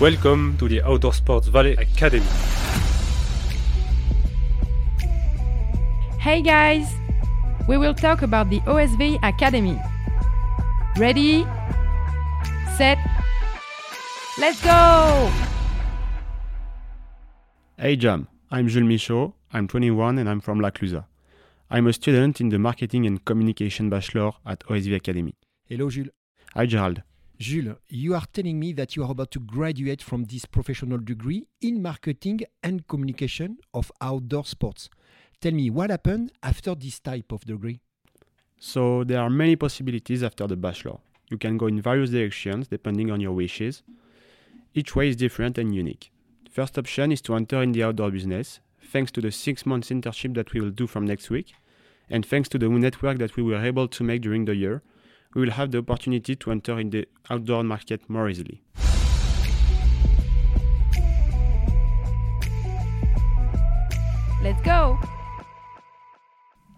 Welcome to the Outdoor Sports Valley Academy. Hey guys! We will talk about the OSV Academy. Ready? Set? Let's go! Hey Jam, I'm Jules Michaud, I'm 21 and I'm from La Clusaz. I'm a student in the Marketing and Communication Bachelor at OSV Academy. Hello, Jules. Hi Gerald. Jules, you are telling me that you are about to graduate from this professional degree in marketing and communication of outdoor sports. Tell me what happened after this type of degree? So there are many possibilities after the bachelor. You can go in various directions depending on your wishes. Each way is different and unique. First option is to enter in the outdoor business, thanks to the six months internship that we will do from next week, and thanks to the network that we were able to make during the year, we will have the opportunity to enter in the outdoor market more easily. Let's go!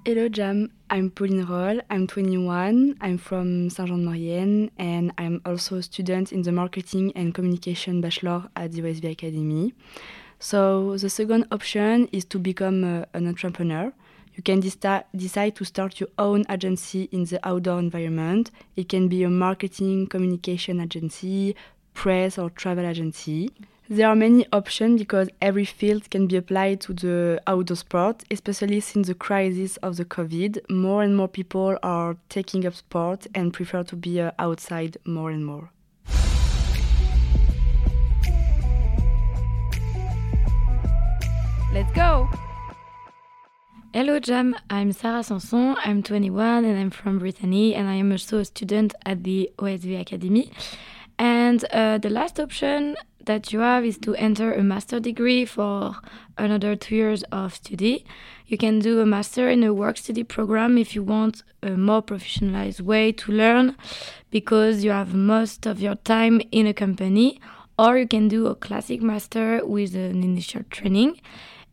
Hello Jam, I'm Pauline Roll, I'm 21, I'm from Saint-Jean-de-Maurienne and I'm also a student in the Marketing and Communication Bachelor at the OSV Academy. So the second option is to become uh, an entrepreneur. You can decide to start your own agency in the outdoor environment. It can be a marketing communication agency, press or travel agency. There are many options because every field can be applied to the outdoor sport, especially since the crisis of the COVID. More and more people are taking up sport and prefer to be uh, outside more and more. Let's go! Hello Jam, I'm Sarah Sanson, I'm 21 and I'm from Brittany and I am also a student at the OSV Academy. And uh, the last option that you have is to enter a master degree for another two years of study. You can do a master in a work study program if you want a more professionalized way to learn because you have most of your time in a company, or you can do a classic master with an initial training.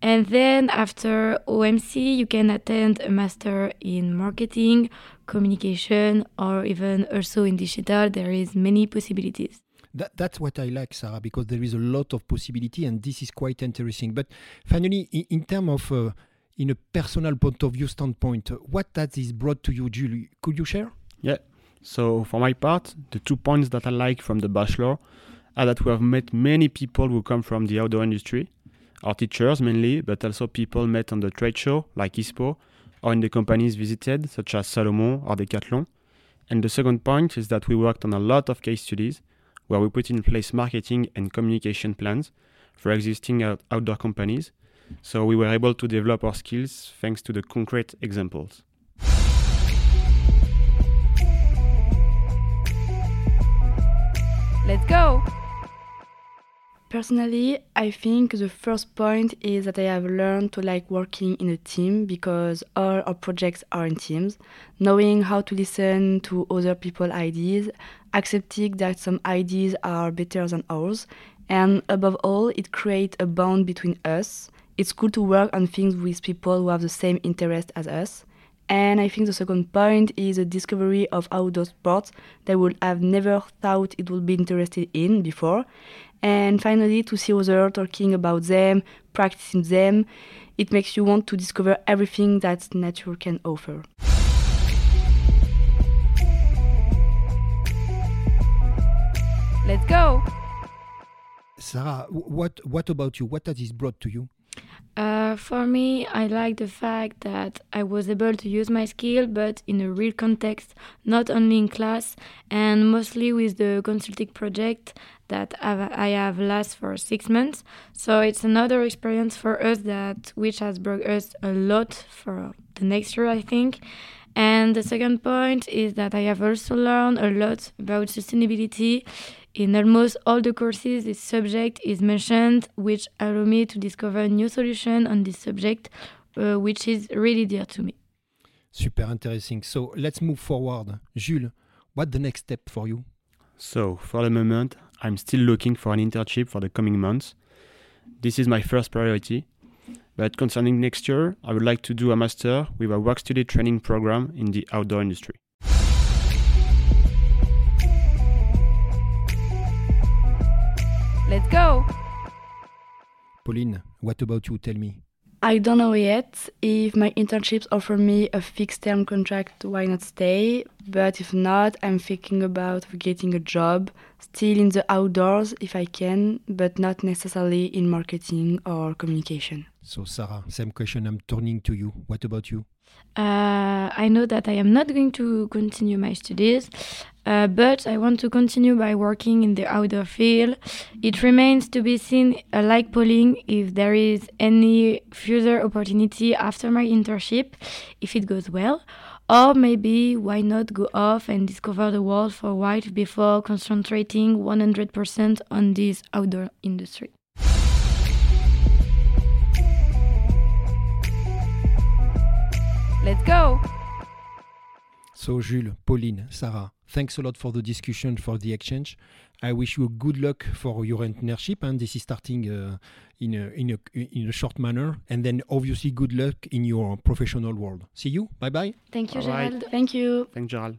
And then after OMC, you can attend a master in marketing, communication, or even also in digital. There is many possibilities. That, that's what I like, Sarah, because there is a lot of possibility, and this is quite interesting. But finally, in, in terms of uh, in a personal point of view standpoint, what has this brought to you, Julie? Could you share? Yeah. So for my part, the two points that I like from the bachelor are that we have met many people who come from the outdoor industry, our teachers mainly, but also people met on the trade show like ISPO or in the companies visited, such as Salomon or Decathlon. And the second point is that we worked on a lot of case studies where we put in place marketing and communication plans for existing out- outdoor companies. So we were able to develop our skills thanks to the concrete examples. Let's go! Personally, I think the first point is that I have learned to like working in a team because all our projects are in teams. Knowing how to listen to other people's ideas, accepting that some ideas are better than ours, and above all, it creates a bond between us. It's cool to work on things with people who have the same interest as us. And I think the second point is the discovery of outdoor sports that would have never thought it would be interested in before. And finally, to see others talking about them, practicing them, it makes you want to discover everything that nature can offer. Let's go! Sarah, what, what about you? What has this brought to you? Uh, for me, I like the fact that I was able to use my skill, but in a real context, not only in class, and mostly with the consulting project that I have last for six months. So it's another experience for us that which has brought us a lot for the next year, I think. And the second point is that I have also learned a lot about sustainability in almost all the courses, this subject is mentioned, which allow me to discover a new solution on this subject, uh, which is really dear to me. Super interesting. So let's move forward. Jules, what's the next step for you? So for the moment, I'm still looking for an internship for the coming months. This is my first priority. But concerning next year, I would like to do a master with a work study training program in the outdoor industry. Let's go! Pauline, what about you? Tell me. I don't know yet. If my internships offer me a fixed term contract, why not stay? But if not, I'm thinking about getting a job, still in the outdoors if I can, but not necessarily in marketing or communication. So, Sarah, same question. I'm turning to you. What about you? Uh, I know that I am not going to continue my studies, uh, but I want to continue by working in the outdoor field. It remains to be seen, uh, like Pauline, if there is any further opportunity after my internship, if it goes well. Or maybe why not go off and discover the world for a while before concentrating 100% on this outdoor industry. Let's go! So, Jules, Pauline, Sarah, thanks a lot for the discussion, for the exchange. I wish you good luck for your internship, and this is starting uh, in, a, in, a, in a short manner. And then, obviously, good luck in your professional world. See you. Bye bye. Thank you, All right. Gerald. Thank you. Thanks, Gerald.